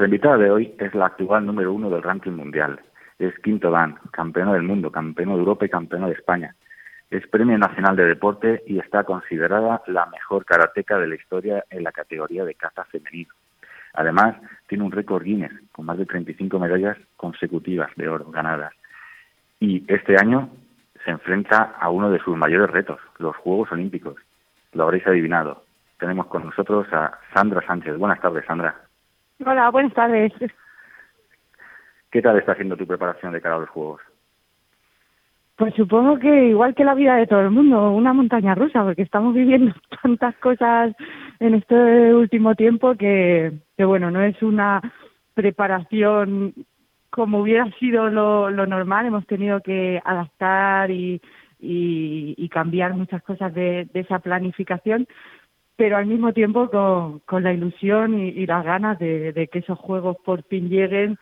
Nuestra invitada de hoy es la actual número uno del ranking mundial. Es quinto dan, campeona del mundo, campeona de Europa y campeona de España. Es Premio Nacional de Deporte y está considerada la mejor karateca de la historia en la categoría de caza femenino. Además, tiene un récord Guinness con más de 35 medallas consecutivas de oro ganadas. Y este año se enfrenta a uno de sus mayores retos, los Juegos Olímpicos. Lo habréis adivinado. Tenemos con nosotros a Sandra Sánchez. Buenas tardes, Sandra. Hola, buenas tardes. ¿Qué tal está haciendo tu preparación de cara a los Juegos? Pues supongo que igual que la vida de todo el mundo, una montaña rusa, porque estamos viviendo tantas cosas en este último tiempo que, que bueno, no es una preparación como hubiera sido lo, lo normal, hemos tenido que adaptar y, y, y cambiar muchas cosas de, de, esa planificación, pero al mismo tiempo con, con la ilusión y, y las ganas de, de, que esos juegos por fin lleguen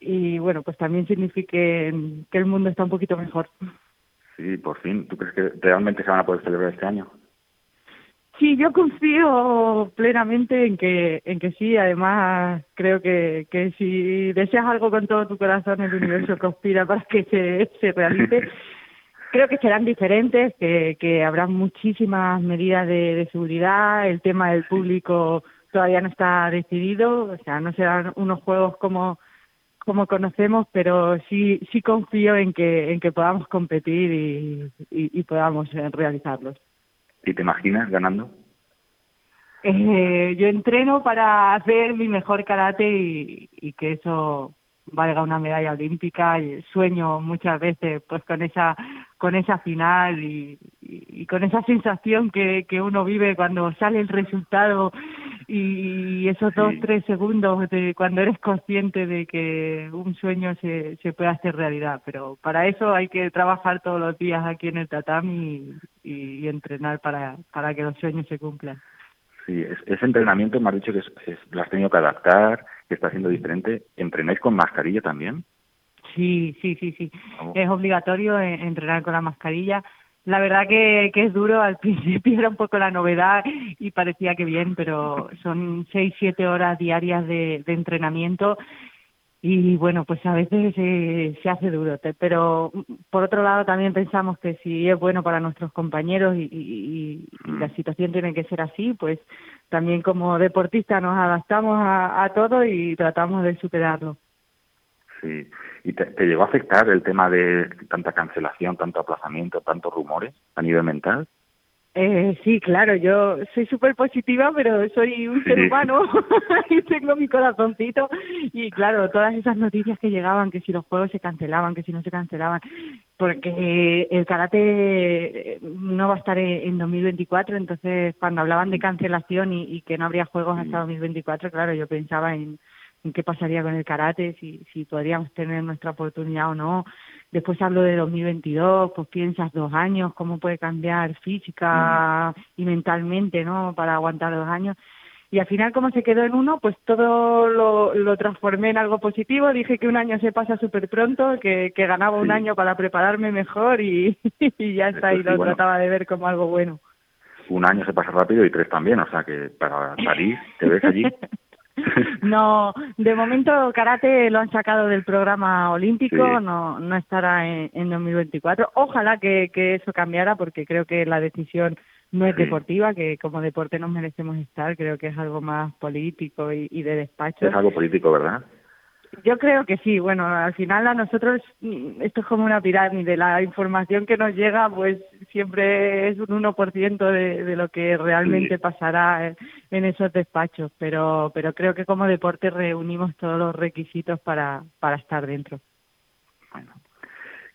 y bueno, pues también signifique que el mundo está un poquito mejor. Sí, por fin. ¿Tú crees que realmente se van a poder celebrar este año? Sí, yo confío plenamente en que en que sí. Además, creo que, que si deseas algo con todo tu corazón, el universo conspira para que se, se realice. Creo que serán diferentes, que, que habrá muchísimas medidas de, de seguridad. El tema del público todavía no está decidido. O sea, no serán unos juegos como como conocemos, pero sí sí confío en que en que podamos competir y, y, y podamos realizarlos. ¿Y te imaginas ganando? Eh, yo entreno para hacer mi mejor karate y, y que eso valga una medalla olímpica y sueño muchas veces pues con esa con esa final y, y, y con esa sensación que, que uno vive cuando sale el resultado y esos dos, sí. tres segundos de cuando eres consciente de que un sueño se, se puede hacer realidad. Pero para eso hay que trabajar todos los días aquí en el tatami y entrenar para, para que los sueños se cumplan. Sí, ese entrenamiento me has dicho que es, es, lo has tenido que adaptar, que está siendo diferente. ¿Entrenáis con mascarilla también? Sí, sí, sí, sí. Es obligatorio entrenar con la mascarilla la verdad que, que es duro, al principio era un poco la novedad y parecía que bien, pero son seis, siete horas diarias de, de entrenamiento y bueno, pues a veces eh, se hace duro, pero por otro lado también pensamos que si es bueno para nuestros compañeros y, y, y la situación tiene que ser así, pues también como deportistas nos adaptamos a, a todo y tratamos de superarlo. Sí. ¿Y te, te, llegó a afectar el tema de tanta cancelación, tanto aplazamiento, tantos rumores a nivel mental? Eh, sí, claro, yo soy súper positiva, pero soy un ser humano y tengo mi corazoncito. Y claro, todas esas noticias que llegaban, que si los juegos se cancelaban, que si no se cancelaban, porque el karate no va a estar en 2024, entonces cuando hablaban de cancelación y, y que no habría juegos hasta 2024, claro, yo pensaba en en qué pasaría con el karate, si, si podríamos tener nuestra oportunidad o no. Después hablo de 2022, pues piensas dos años, cómo puede cambiar física mm. y mentalmente, ¿no? Para aguantar dos años. Y al final, como se quedó en uno, pues todo lo, lo transformé en algo positivo. Dije que un año se pasa súper pronto, que, que ganaba un año para prepararme mejor y, y ya está, y lo bueno, trataba de ver como algo bueno. Un año se pasa rápido y tres también, o sea que para París te ves allí. no, de momento karate lo han sacado del programa olímpico, sí. no no estará en, en 2024. Ojalá que, que eso cambiara porque creo que la decisión no es sí. deportiva, que como deporte nos merecemos estar, creo que es algo más político y, y de despacho. Es algo político, ¿verdad? Yo creo que sí. Bueno, al final a nosotros mm, esto es como una pirámide. La información que nos llega, pues siempre es un 1% de, de lo que realmente pasará en esos despachos. Pero, pero creo que como deporte reunimos todos los requisitos para, para estar dentro. Bueno,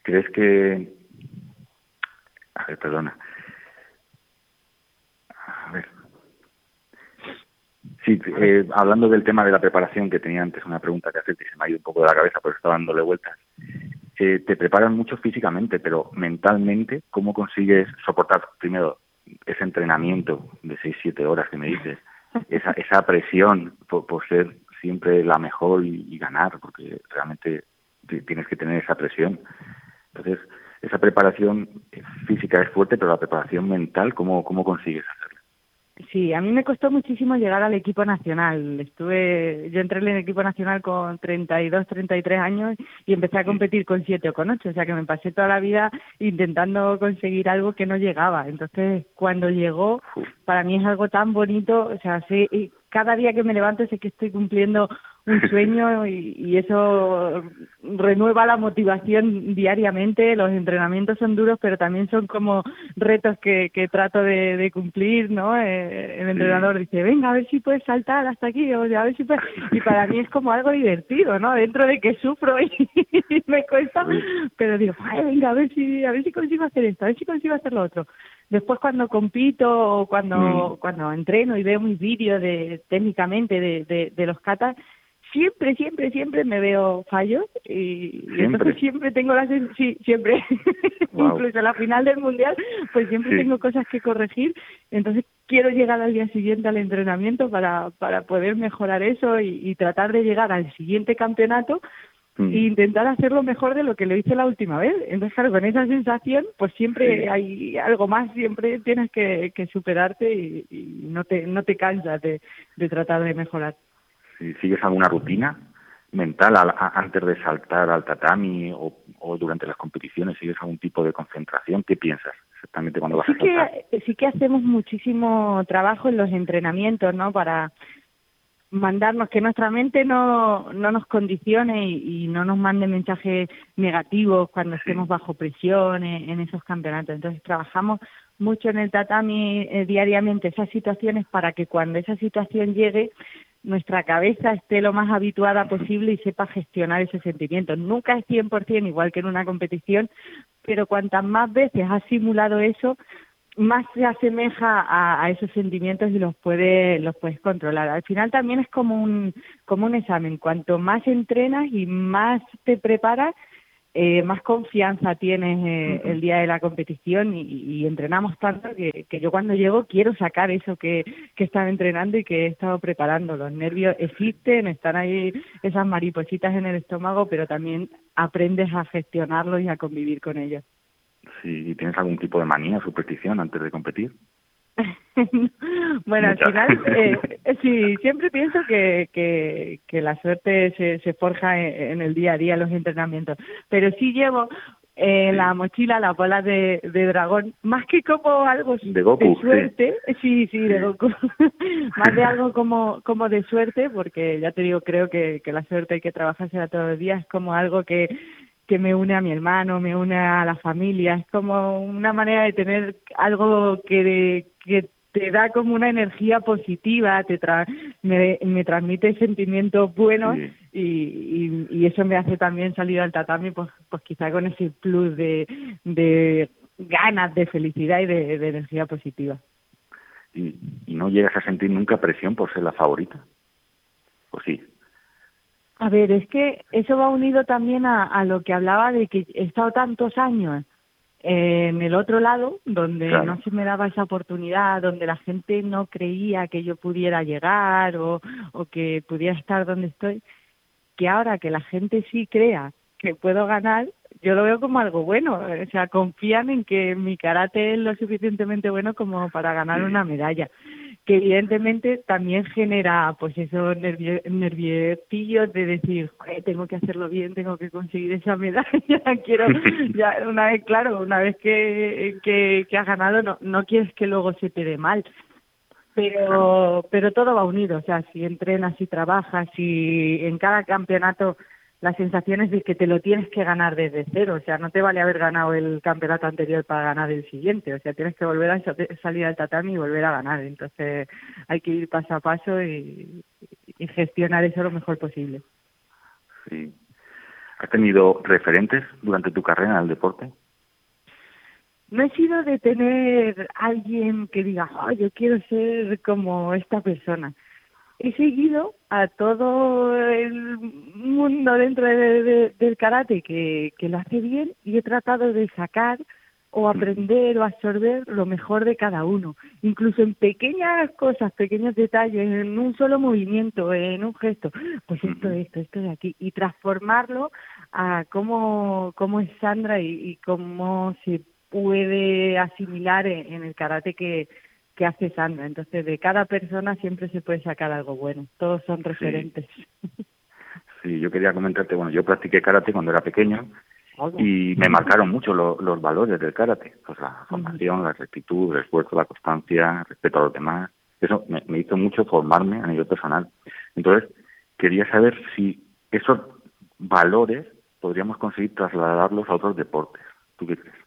¿crees que... A ver, perdona. A ver, Sí, eh, hablando del tema de la preparación, que tenía antes una pregunta que hacerte y se me ha ido un poco de la cabeza, pero estaba dándole vueltas. Eh, te preparan mucho físicamente, pero mentalmente, ¿cómo consigues soportar primero ese entrenamiento de 6-7 horas que me dices? Esa, esa presión por, ser siempre la mejor y, y ganar, porque realmente tienes que tener esa presión. Entonces, esa preparación física es fuerte, pero la preparación mental, ¿cómo, cómo consigues? Sí, a mí me costó muchísimo llegar al equipo nacional. Estuve, yo entré en el equipo nacional con 32, 33 años y empecé a competir con 7 o con 8, o sea que me pasé toda la vida intentando conseguir algo que no llegaba. Entonces, cuando llegó, para mí es algo tan bonito, o sea, sí, cada día que me levanto sé que estoy cumpliendo un sueño y, eso renueva la motivación diariamente. Los entrenamientos son duros, pero también son como retos que, que trato de, cumplir, ¿no? Eh, el entrenador dice, venga, a ver si puedes saltar hasta aquí, o sea, a ver si puedes... Y para mí es como algo divertido, ¿no? Dentro de que sufro y, me cuesta, pero digo, venga, a ver si, a ver si consigo hacer esto, a ver si consigo hacer lo otro. Después cuando compito o cuando, mm. cuando entreno y veo mis vídeos de técnicamente de, de, de los katas, siempre, siempre, siempre me veo fallos y, entonces siempre tengo las... Sí, siempre. Incluso a la final del Mundial, pues siempre tengo cosas que corregir. Entonces quiero llegar al día siguiente al entrenamiento para, para poder mejorar eso y, tratar de llegar al siguiente campeonato mm. e intentar hacerlo mejor de lo que lo hice la última vez. Entonces, claro, con esa sensación, pues siempre hay algo más, siempre tienes que, que superarte y, y, no te no te cansas de, de tratar de mejorar si sigues alguna rutina mental antes de saltar al tatami o, durante las competiciones, sigues algún tipo de concentración, ¿qué piensas exactamente cuando vas sí a saltar? Que, sí que hacemos muchísimo trabajo en los entrenamientos, ¿no? Para mandarnos que nuestra mente no, no nos condicione y, no nos mande mensajes negativos cuando estemos bajo presión en, esos campeonatos. Entonces trabajamos mucho en el tatami eh, diariamente esas situaciones para que cuando esa situación llegue nuestra cabeza esté lo más habituada posible y sepa gestionar ese sentimiento. Nunca es 100% igual que en una competición, pero cuantas más veces has simulado eso, más se asemeja a, esos sentimientos y los puedes los puedes controlar. Al final también es como un como un examen. Cuanto más entrenas y más te preparas, eh, más confianza tienes eh, el día de la competición y, entrenamos tanto que, yo cuando llego quiero sacar eso que, que he estado entrenando y que he estado preparando. Los nervios existen, están ahí esas maripositas en el estómago, pero también aprendes a gestionarlos y a convivir con ellos. Sí, ¿tienes algún tipo de manía, superstición antes de competir? bueno, al final, eh, sí, siempre pienso que, que, que la suerte se, se forja en, el día a día, en los entrenamientos, pero sí llevo en la mochila la bola de, de dragón, más que como algo de, suerte, sí, sí, de Goku, más de algo como, como de suerte, porque ya te digo, creo que, que la suerte hay que trabajársela todos los días, como algo que que me une a mi hermano, me une a la familia, es como una manera de tener algo que, que te da como una energía positiva, te me, me transmite sentimientos buenos y, y, eso me hace también salir al tatami, pues, pues quizá con ese plus de, de ganas, de felicidad y de, de energía positiva. ¿Y, ¿Y no llegas a sentir nunca presión por ser la favorita? ¿O sí? A ver, es que eso va unido también a, a lo que hablaba de que he estado tantos años en el otro lado, donde no se me daba esa oportunidad, donde la gente no creía que yo pudiera llegar o, o que pudiera estar donde estoy, que ahora que la gente sí crea que puedo ganar, yo lo veo como algo bueno. O sea, confían en que mi karate es lo suficientemente bueno como para ganar una medalla que evidentemente también genera pues esos nervio, nerviecillos de decir, tengo que hacerlo bien, tengo que conseguir esa medalla, quiero, ya una vez, claro, una vez que, que, que has ganado, no, no quieres que luego se te dé mal. Pero, pero todo va unido, o sea, si entrenas, si trabajas, si en cada campeonato la sensación es de que te lo tienes que ganar desde cero, o sea, no te vale haber ganado el campeonato anterior para ganar el siguiente, o sea, tienes que volver a salir al tatami y volver a ganar, entonces hay que ir paso a paso y, gestionar eso lo mejor posible. Sí. ¿Has tenido referentes durante tu carrera en el deporte? No he sido de tener alguien que diga, oh, yo quiero ser como esta persona he seguido a todo el mundo dentro de, del karate que, que lo hace bien y he tratado de sacar o aprender o absorber lo mejor de cada uno, incluso en pequeñas cosas, pequeños detalles, en un solo movimiento, en un gesto, pues esto, esto, esto de aquí, y transformarlo a cómo, cómo es Sandra y, y cómo se puede asimilar en, el karate que, que hace Sandra. Entonces, de cada persona siempre se puede sacar algo bueno. Todos son referentes. Sí, yo quería comentarte, bueno, yo practiqué karate cuando era pequeño y me marcaron mucho los valores del karate, pues la formación, la rectitud, el esfuerzo, la constancia, el respeto a los demás. Eso me, me hizo mucho formarme a nivel personal. Entonces, quería saber si esos valores podríamos conseguir trasladarlos a otros deportes. ¿Tú qué crees?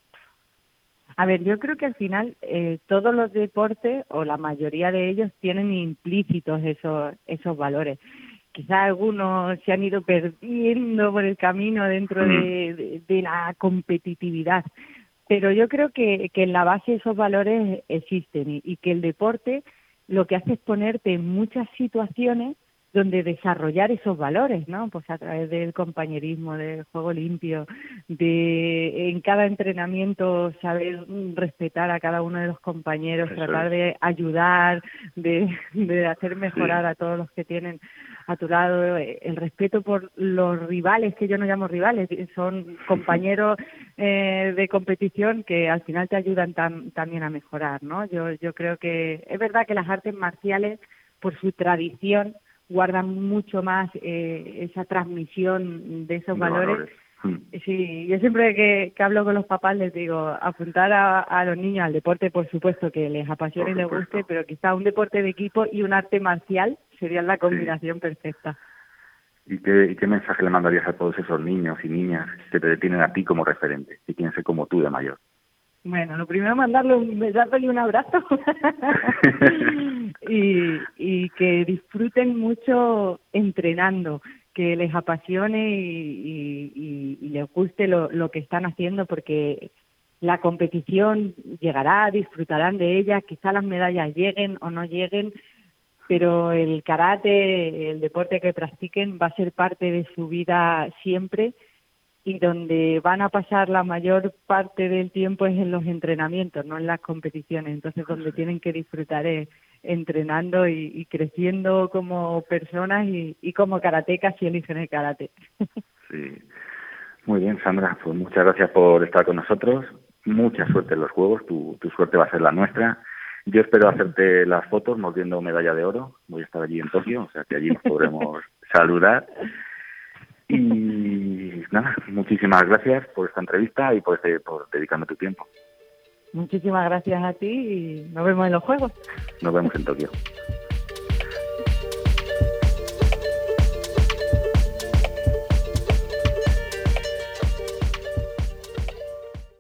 A ver, yo creo que al final eh, todos los deportes o la mayoría de ellos tienen implícitos esos esos valores. Quizás algunos se han ido perdiendo por el camino dentro de, la competitividad, pero yo creo que, que en la base esos valores existen y, y que el deporte lo que hace es ponerte en muchas situaciones donde desarrollar esos valores, ¿no? Pues a través del compañerismo, del juego limpio, de en cada entrenamiento saber respetar a cada uno de los compañeros, tratar de ayudar, de, de hacer mejorar a todos los que tienen a tu lado, el respeto por los rivales, que yo no llamo rivales, son compañeros eh, de competición que al final te ayudan también a mejorar, ¿no? Yo, yo creo que es verdad que las artes marciales, por su tradición, guardan mucho más eh, esa transmisión de esos valores. Hmm. Sí, yo siempre que, que, hablo con los papás les digo, apuntar a, a, los niños al deporte, por supuesto, que les apasione y les guste, pero quizá un deporte de equipo y un arte marcial serían la combinación perfecta. ¿Y qué, ¿Y qué mensaje le mandarías a todos esos niños y niñas que te detienen a ti como referente y quieren ser como tú de mayor? Bueno, lo primero mandarle un besazo y un abrazo. Y, y que disfruten mucho entrenando, que les apasione y, y, y les guste lo, lo que están haciendo porque la competición llegará, disfrutarán de ella, quizá las medallas lleguen o no lleguen, pero el karate, el deporte que practiquen va a ser parte de su vida siempre y donde van a pasar la mayor parte del tiempo es en los entrenamientos, no en las competiciones. Entonces, donde tienen que disfrutar es entrenando y, creciendo como personas y, y, como karatecas si eligen el karate. Sí. Muy bien, Sandra. Pues muchas gracias por estar con nosotros. Mucha suerte en los Juegos. Tu, tu suerte va a ser la nuestra. Yo espero hacerte las fotos mordiendo medalla de oro. Voy a estar allí en Tokio, o sea que allí nos podremos saludar. Y nada, muchísimas gracias por esta entrevista y por, este, por dedicarme tu tiempo. Muchísimas gracias a ti y nos vemos en los Juegos. Nos vemos en Tokio.